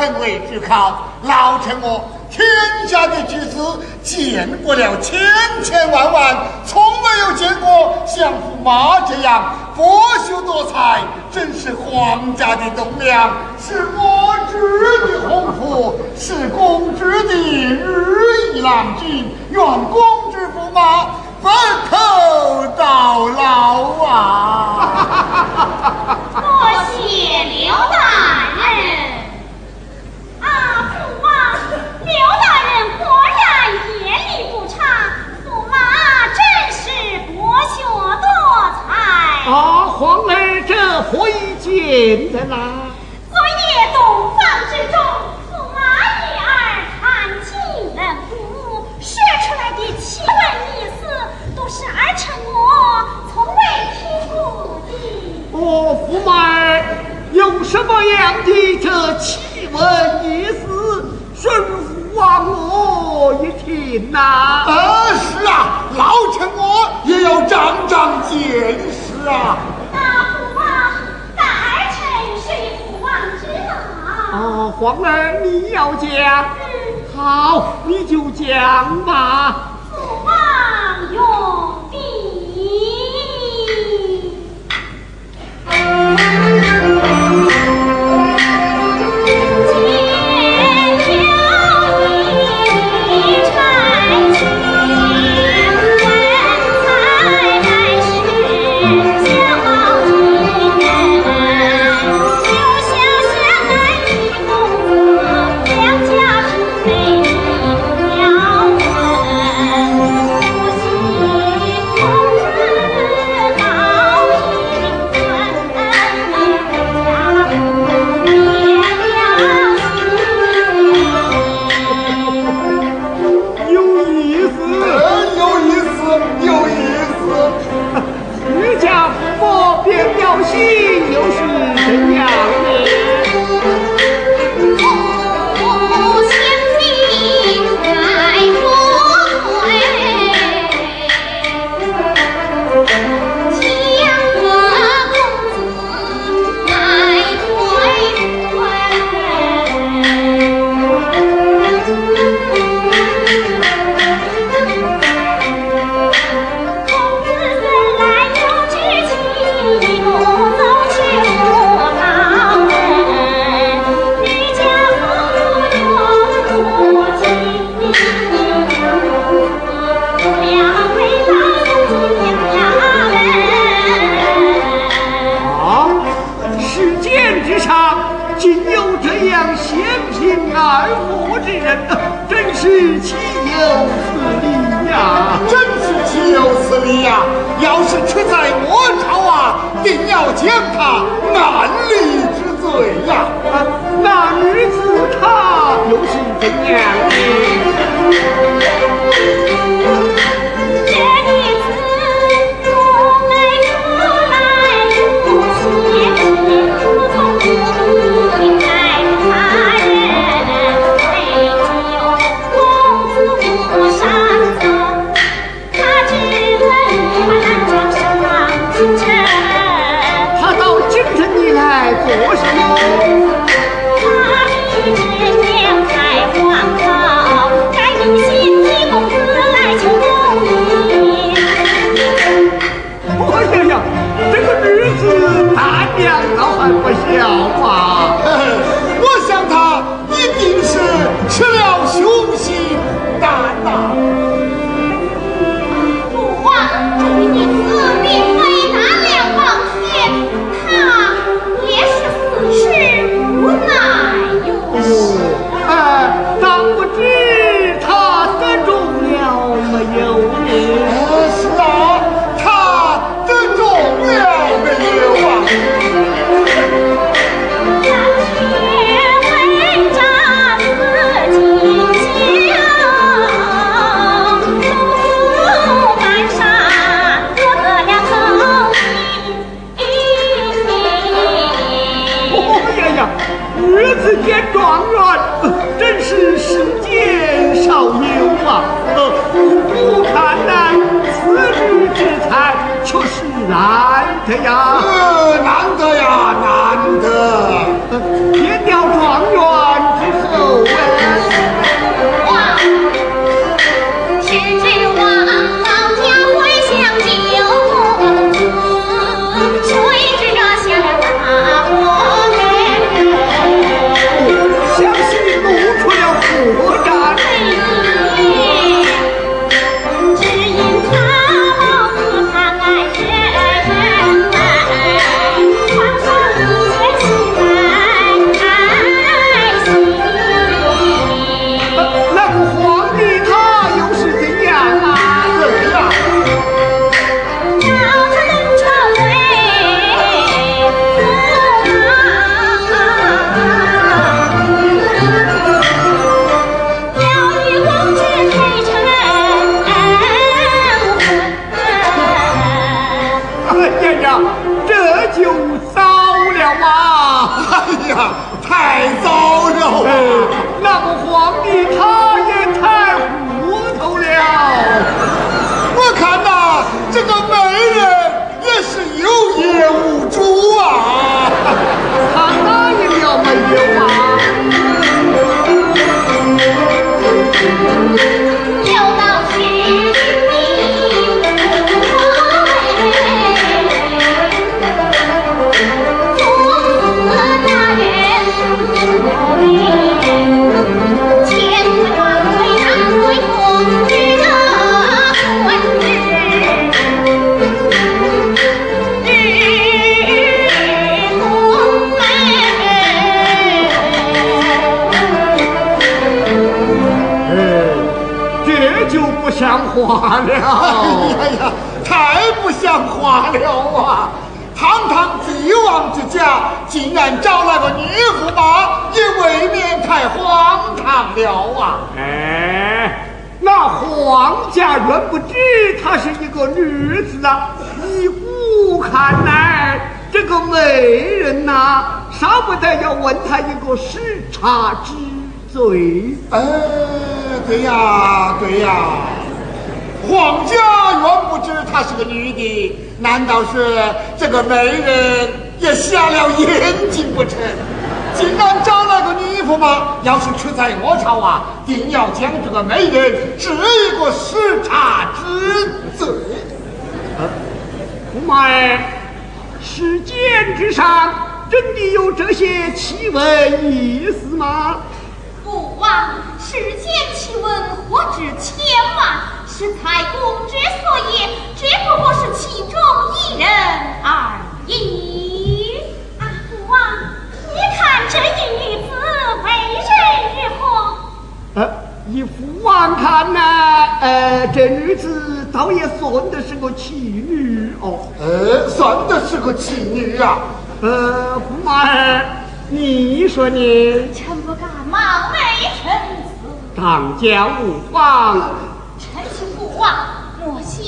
臣为之考，老臣我天下的举子见过了千千万万，从没有见过像驸马这样博学多才，真是皇家的栋梁，是我侄的鸿福，是公主的日益郎君。愿公之驸马白头到老啊！多谢刘大人。皇儿，这回见的啦。昨夜洞房之中。你要讲。好。你就讲吧。那个皇帝他也太糊涂了。我看呐、这个媒人也是有业无主啊！他答应了没有啊？就不像话了哎了。呀呀，太不像话了啊！堂堂帝王之家，竟然找来个女驸马，也未免太荒唐了啊！哎，那皇家原不知她是一个女子啊，依古看来，这个美人呐、少不得要问她一个失察之罪。哎，对呀，对呀，皇家原不知她是个女的，难道是这个媒人也瞎了眼睛不成？竟然找了个女驸马，要是出在我朝啊，定要将这个媒人治一个失察之罪。驸马哎，世间之上真的有这些奇闻异事吗？父王，世间奇闻何止千万？是才公之所言，只不过是其中一人而已。啊，父王，你看这一女子为人如何？呃，以父王看呢，呃，这女子倒也算得是个奇女哦。呃，算得是个奇女啊！呃，驸马儿，你说呢？臣不敢冒昧陈词。当家无方。臣请父王，莫想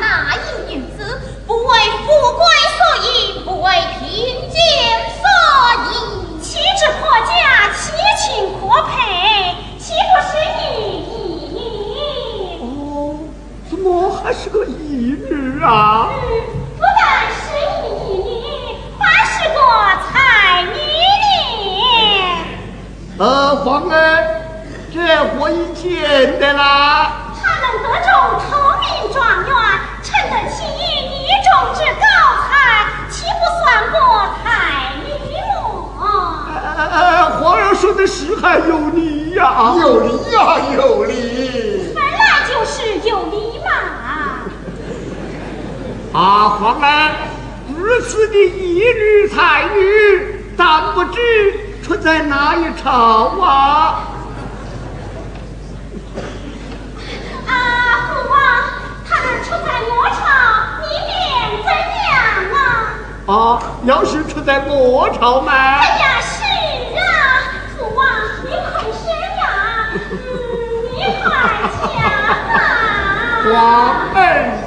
那一女子不为富贵所引，不为贫贱所引，岂知破家其情可配，岂不是你意？哦，怎么还是个义女啊？嗯，不但是一女，还是个才女呢。呃，皇儿，这我已见得啦。他能得中头名状元，称得起一中之高才，岂不算个才女么？呃呃，皇上说的是还有理呀、有理呀、有理。本来就是有理嘛。啊，皇儿，如此的一女才女，但不知出在哪一朝啊？啊，啊？啊，要是出在魔朝嘛，哎呀，是啊，父王，你快说呀，嗯，你快讲啊。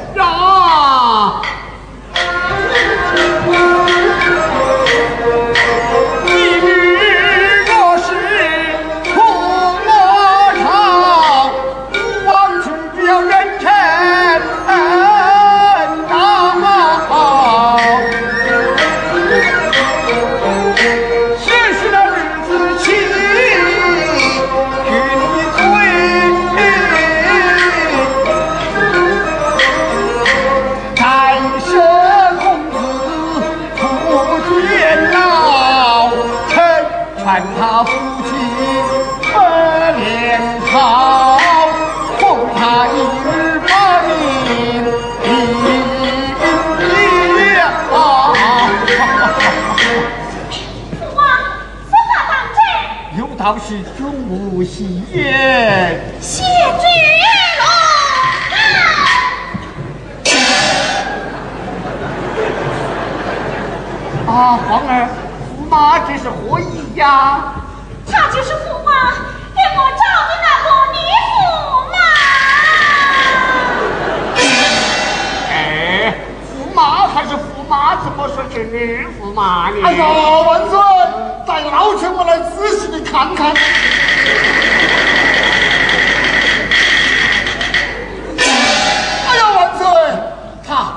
夫妻不脸好，奉他一日把命一。父王，父王当真？有道是：兄母，谢。啊，皇儿，驸马这是何意呀？是驸马，怎么说是女驸马呢？哎呀，万岁！带老臣我来仔细的看看。哎呀，万岁！她，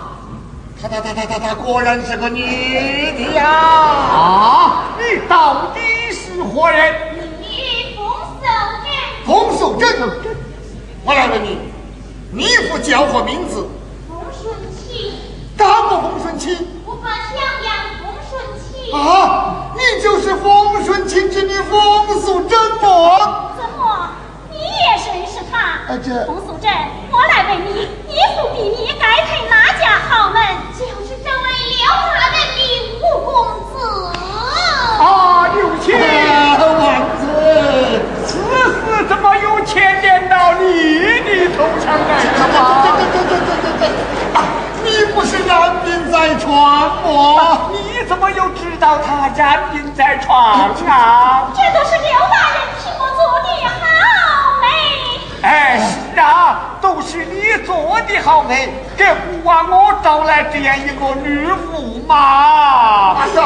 她，她，她，她，她，她果然是个女的呀！啊，你到底是何人？你冯守正，冯守贞，我来问你，你父叫何名字？风顺起，大过冯顺起我把襄阳风顺起。啊！你就是冯顺亲之女冯素贞吗？怎么，你也认识他？啊这冯素贞，我来问你，你父比你该配哪家豪门？就是这位刘大人的五公子。啊，有钱！啊，万岁！此事怎么又牵连到你的头上来了这吗？这这这这这这！啊，你不是染病在床吗？你怎么又知道他染病在床啊？这都是刘大人替我做的好媒。哎，是啊，都是你做的好媒，给父王我找来这样一个女驸马。哎呀，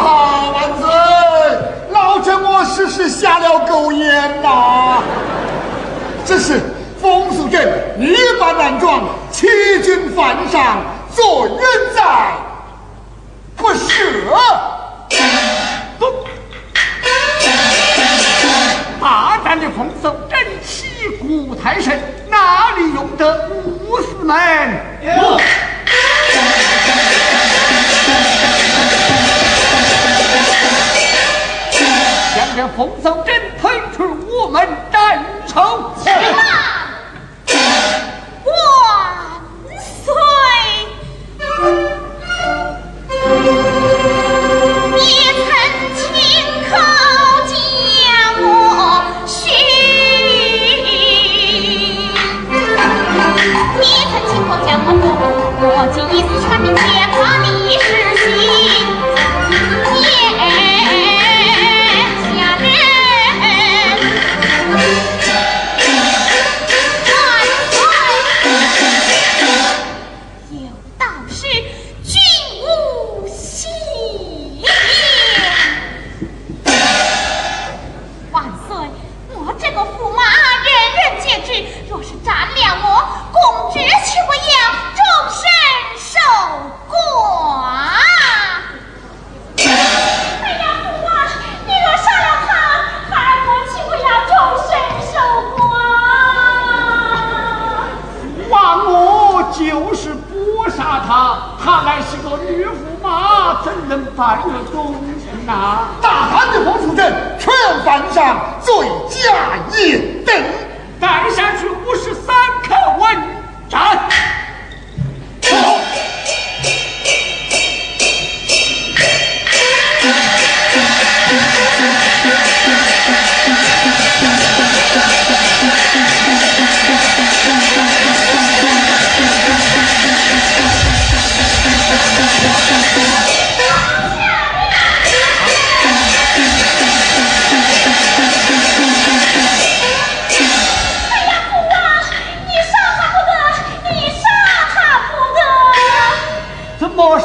万岁！老臣我实是瞎了狗眼呐！这是风俗镇女扮男装，欺君犯上，做人在不赦。都大胆的风骚，真气古太神，哪里用得五四门？将这风骚真推出我们斩首。怎能犯了忠臣呐？大胆的冯素贞，全犯上，罪加一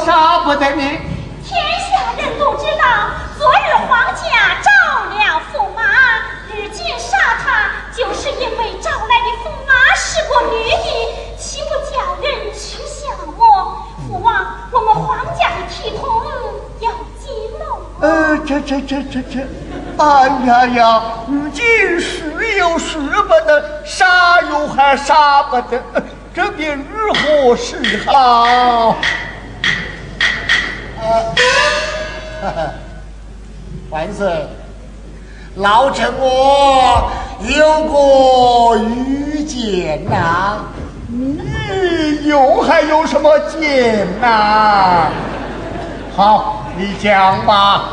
杀不得你？天下人都知道，昨日皇家召了驸马，如今杀他，就是因为召来的驸马是个女的，岂不叫人取笑我？父王，我们皇家的体统要记漏。呃，这这这这这，哎呀呀，如今是又是不得，杀又还杀不得，呃这便如何是好？万岁，老臣我有个愚见呐、你又还有什么见呐、好，你讲吧。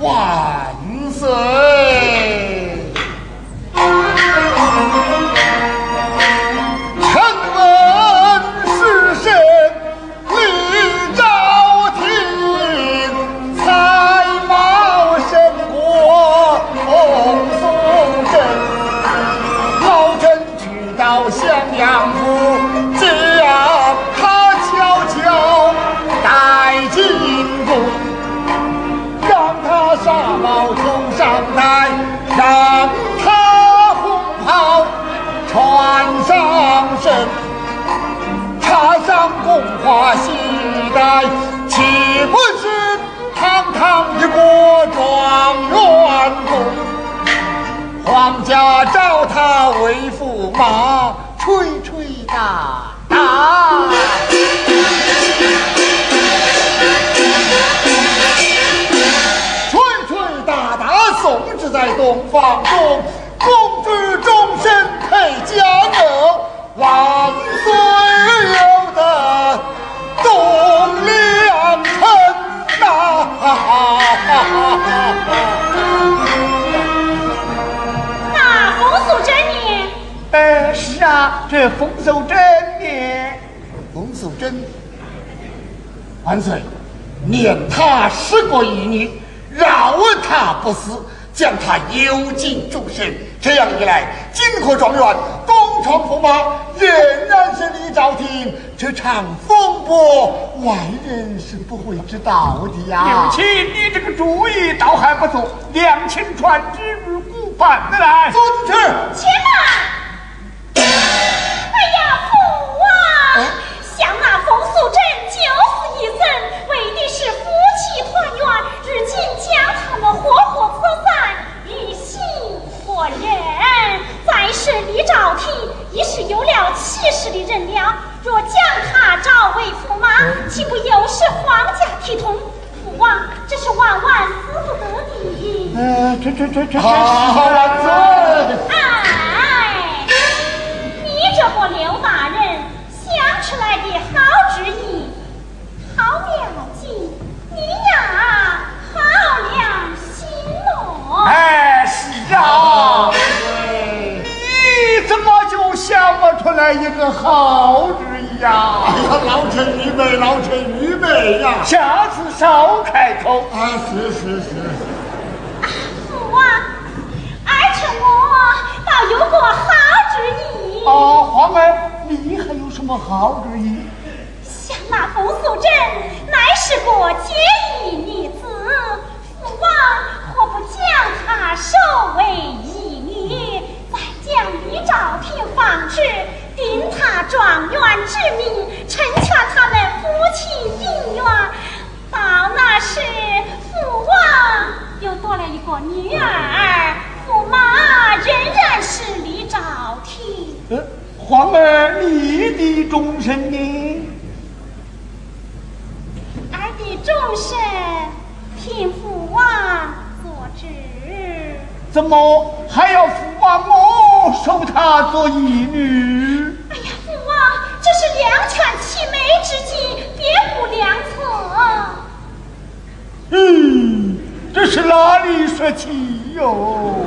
万岁！堂一个状元公？皇家召他为驸马，吹吹打打。吹吹打打，送之在东方中，公主终身配佳偶，万那冯素珍呢，呃，是啊，这丰收真年，冯素贞，万岁，念他失过一年，饶他不死，将他幽禁终身。这样一来，金科状元东床驸马仍然是李兆廷。这场风波，外人是不会知道的呀刘。七，你这个主意倒还不错，两清传之于古办得来。遵旨。且慢！了气势的人了，若将他召为驸马，岂不又是皇家体统？父王，这是万万死不得的。呃，这这这这好，万岁。哎，你这个刘大人想出来的好主意，好了计，你呀好良心哦。哎，是啊，你怎么就想不出来一个好主意呀？哎呀，老臣愚昧，老臣愚昧呀！下次少开口。啊，是是是。父王，儿臣我倒有个好主意。啊，皇儿，你还有什么好主意？想那冯素贞乃是个结义女子，父王何不将她收为义女，再将李兆廷放置，定她状元之名，成全他们夫妻姻缘。到那时，父王又多了一个女儿，驸马仍然是李兆廷。呃，皇儿，你的终身呢？儿的终身，听父王做主。怎么还要父王我收她做义女？哎呀，父王，这是两全其美之计，别无良策。嗯，这是哪里说起哟？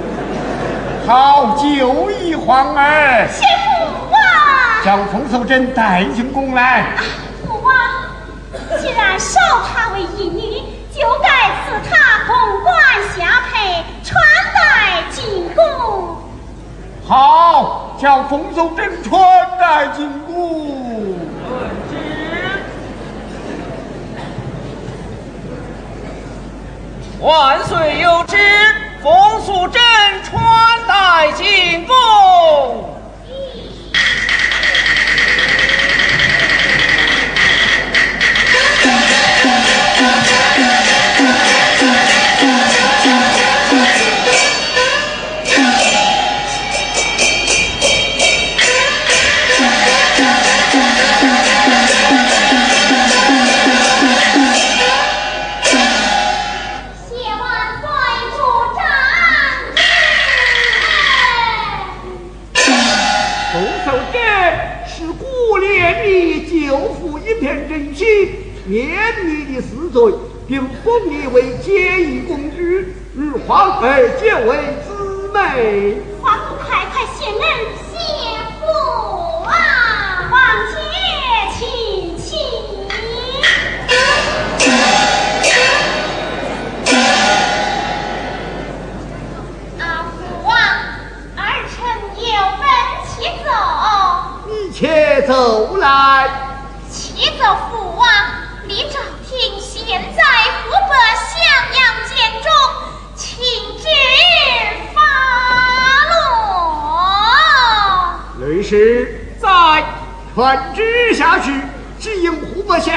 好就义，皇儿，谢父王。将冯素贞带进宫来。父王，既然收她为义女，就该赐她凤冠霞帔，穿戴进宫。好，叫冯素贞穿戴进宫。万岁有旨，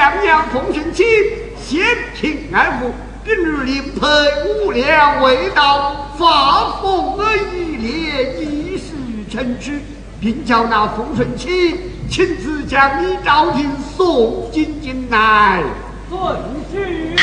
虎伯相娘奉顺卿，先平爱护，跟日灵配无量未到，发疯而一列，一时成之，并叫那奉顺卿亲自将你招进送进京来。遵旨。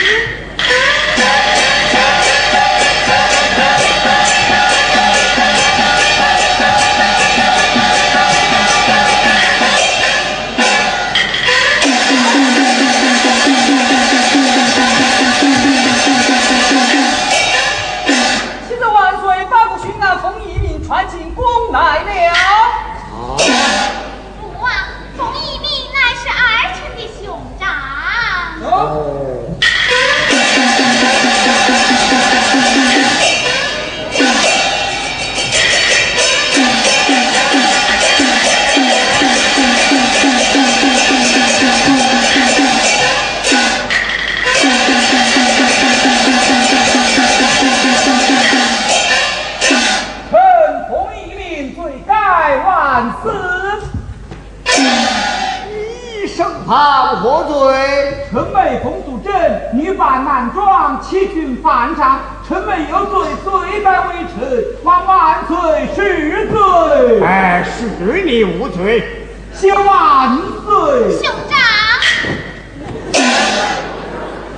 身旁何罪？臣妹冯素贞女扮男装，欺君犯上，臣妹有罪，罪该为臣，望万岁恕罪。哎，是你无罪。谢万岁。兄长，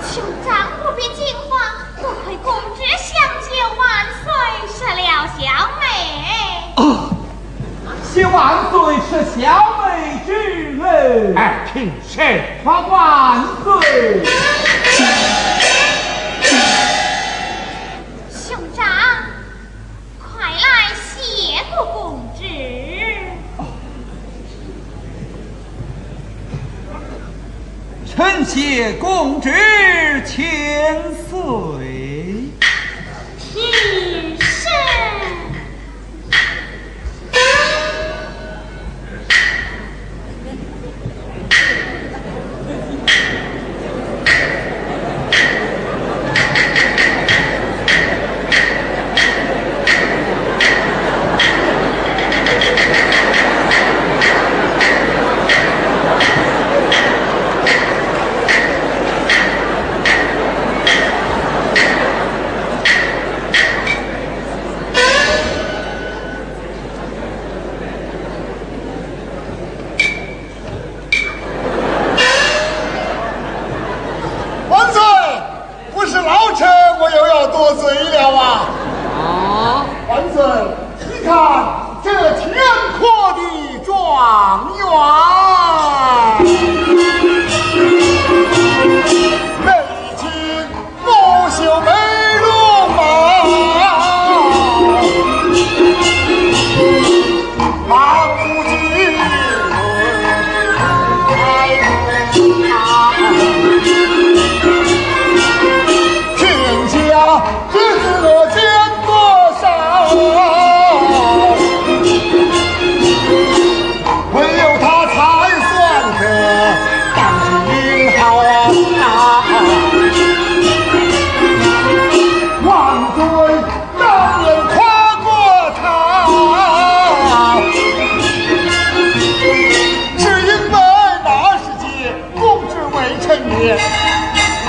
兄长不必惊慌，多亏公主相救万岁，赦了小妹。哦，谢万岁是小妹之恩。哎，平身。望万岁。兄长，快来谢过公子。臣谢公旨千岁。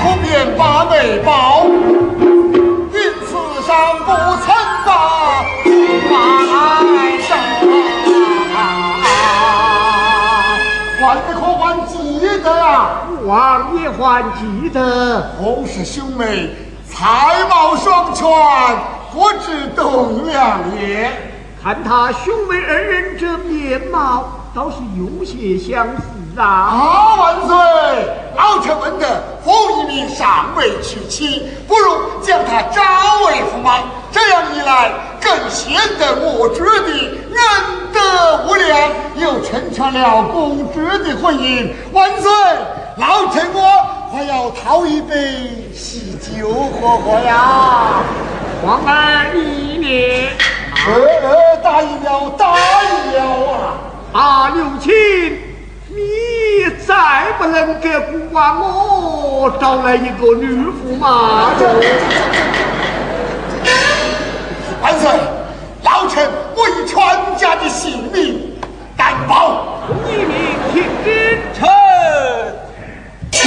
不便把美报，因此上不曾把来上。万岁可还记得啊？王爷还记得。洪氏兄妹才貌双全，不知栋梁也。看他兄妹二人这面貌，倒是有些相似啊。啊，万岁！老臣闻得冯一鸣尚未娶妻，不如将他招为驸马。这样一来，更显得我主的仁德无量，又成全了公主的婚姻。万岁！老臣我还要讨一杯喜酒喝喝呀！皇儿一念呃呃，答应了，答应了啊！阿六亲，你再不能给国王我找来一个女驸马哟！万岁，老臣我以全家的性命担保，你命听之臣。父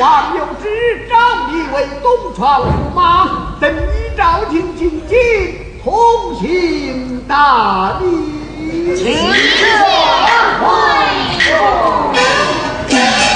王有旨，召你为东川驸马，等你朝廷进京，同行大礼。齐心协力，